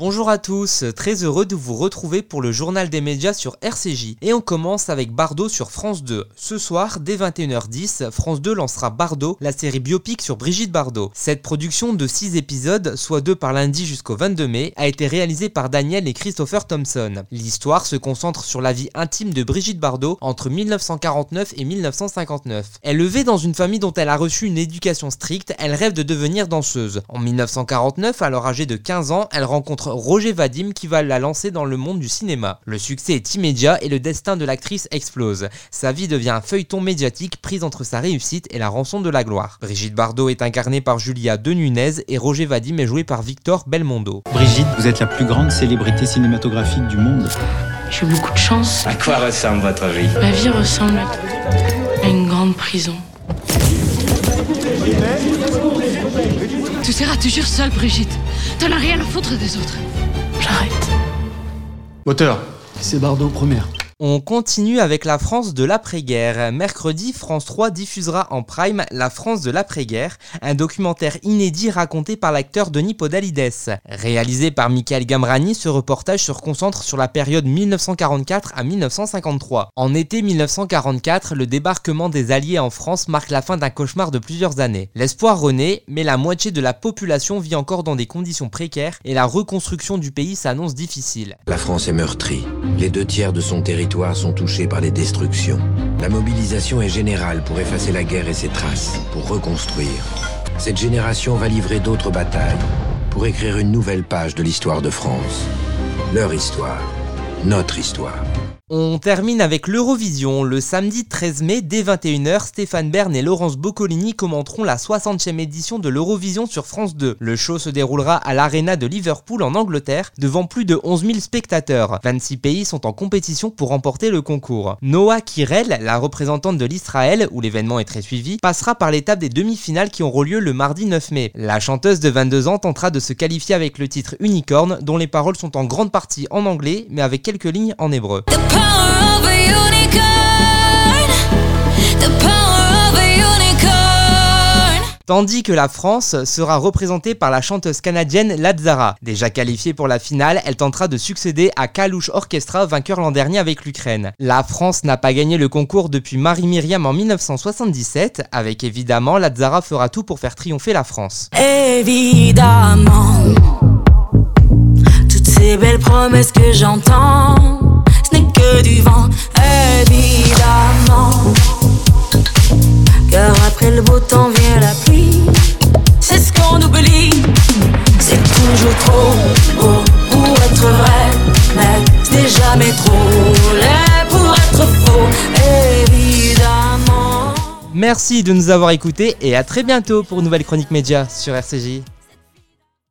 Bonjour à tous, très heureux de vous retrouver pour le journal des médias sur RCJ. Et on commence avec Bardot sur France 2. Ce soir, dès 21h10, France 2 lancera Bardot, la série biopic sur Brigitte Bardot. Cette production de 6 épisodes, soit 2 par lundi jusqu'au 22 mai, a été réalisée par Daniel et Christopher Thompson. L'histoire se concentre sur la vie intime de Brigitte Bardot entre 1949 et 1959. Élevée dans une famille dont elle a reçu une éducation stricte, elle rêve de devenir danseuse. En 1949, alors âgée de 15 ans, elle rencontre Roger Vadim qui va la lancer dans le monde du cinéma. Le succès est immédiat et le destin de l'actrice explose. Sa vie devient un feuilleton médiatique prise entre sa réussite et la rançon de la gloire. Brigitte Bardot est incarnée par Julia De Nunez et Roger Vadim est joué par Victor Belmondo. Brigitte, vous êtes la plus grande célébrité cinématographique du monde. J'ai beaucoup de chance. À quoi ressemble votre vie? Ma vie ressemble à une grande prison. Tu seras toujours seule, Brigitte. T'en as rien à foutre des autres. J'arrête. Moteur, c'est Bardot première. On continue avec la France de l'après-guerre. Mercredi, France 3 diffusera en prime La France de l'après-guerre, un documentaire inédit raconté par l'acteur Denis Podalides. Réalisé par Michael Gamrani, ce reportage se concentre sur la période 1944 à 1953. En été 1944, le débarquement des Alliés en France marque la fin d'un cauchemar de plusieurs années. L'espoir renaît, mais la moitié de la population vit encore dans des conditions précaires et la reconstruction du pays s'annonce difficile. La France est meurtrie. Les deux tiers de son territoire sont touchés par les destructions. La mobilisation est générale pour effacer la guerre et ses traces, pour reconstruire. Cette génération va livrer d'autres batailles pour écrire une nouvelle page de l'histoire de France. Leur histoire, notre histoire. On termine avec l'Eurovision. Le samedi 13 mai, dès 21h, Stéphane Bern et Laurence Boccolini commenteront la 60e édition de l'Eurovision sur France 2. Le show se déroulera à l'Arena de Liverpool en Angleterre, devant plus de 11 000 spectateurs. 26 pays sont en compétition pour remporter le concours. Noah Kirel, la représentante de l'Israël, où l'événement est très suivi, passera par l'étape des demi-finales qui auront lieu le mardi 9 mai. La chanteuse de 22 ans tentera de se qualifier avec le titre Unicorn, dont les paroles sont en grande partie en anglais, mais avec quelques lignes en hébreu. Tandis que la France sera représentée par la chanteuse canadienne Lazara. Déjà qualifiée pour la finale, elle tentera de succéder à Kalouche Orchestra, vainqueur l'an dernier avec l'Ukraine. La France n'a pas gagné le concours depuis Marie-Myriam en 1977. Avec évidemment, Lazara fera tout pour faire triompher la France. Évidemment, toutes ces belles promesses que j'entends le beau temps vient la pluie, c'est ce qu'on oublie. C'est toujours trop beau pour être vrai, mais c'est jamais trop laid pour être faux, évidemment. Merci de nous avoir écoutés et à très bientôt pour une nouvelle chronique média sur RCJ.